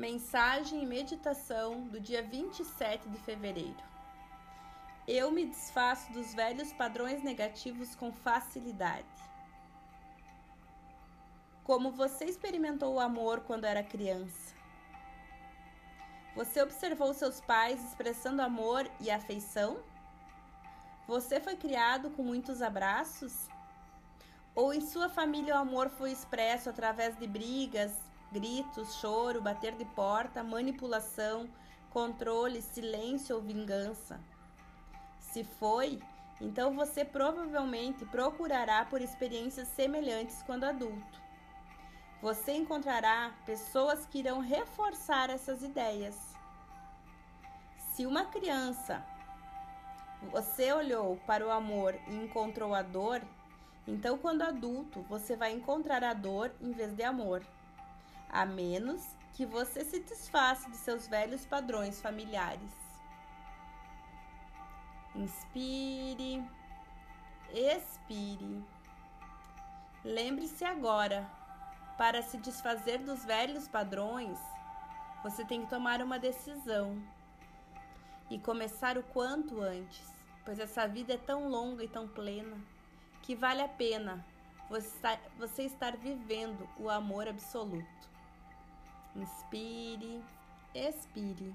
Mensagem e meditação do dia 27 de fevereiro. Eu me desfaço dos velhos padrões negativos com facilidade. Como você experimentou o amor quando era criança? Você observou seus pais expressando amor e afeição? Você foi criado com muitos abraços? Ou em sua família o amor foi expresso através de brigas, gritos, choro, bater de porta, manipulação, controle, silêncio ou vingança. Se foi, então você provavelmente procurará por experiências semelhantes quando adulto. Você encontrará pessoas que irão reforçar essas ideias. Se uma criança você olhou para o amor e encontrou a dor, então quando adulto você vai encontrar a dor em vez de amor a menos que você se desfaça de seus velhos padrões familiares. Inspire, expire. Lembre-se agora, para se desfazer dos velhos padrões, você tem que tomar uma decisão e começar o quanto antes, pois essa vida é tão longa e tão plena que vale a pena você estar vivendo o amor absoluto. Inspire, expire.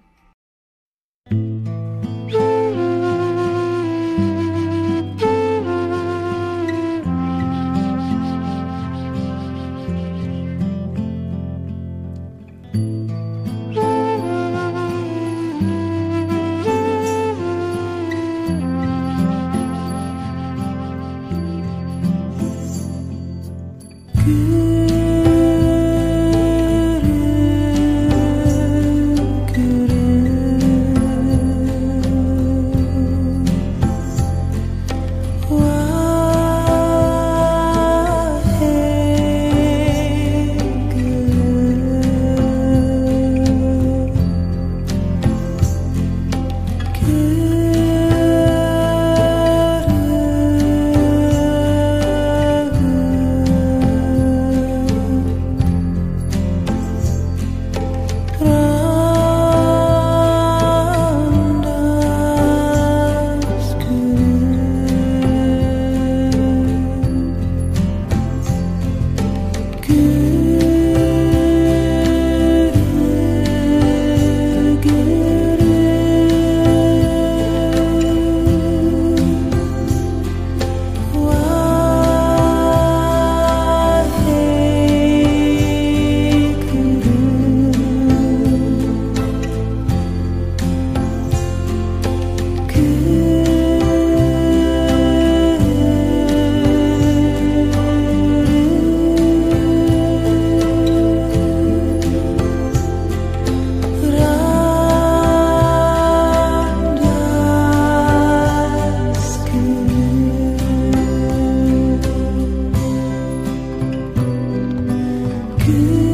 good.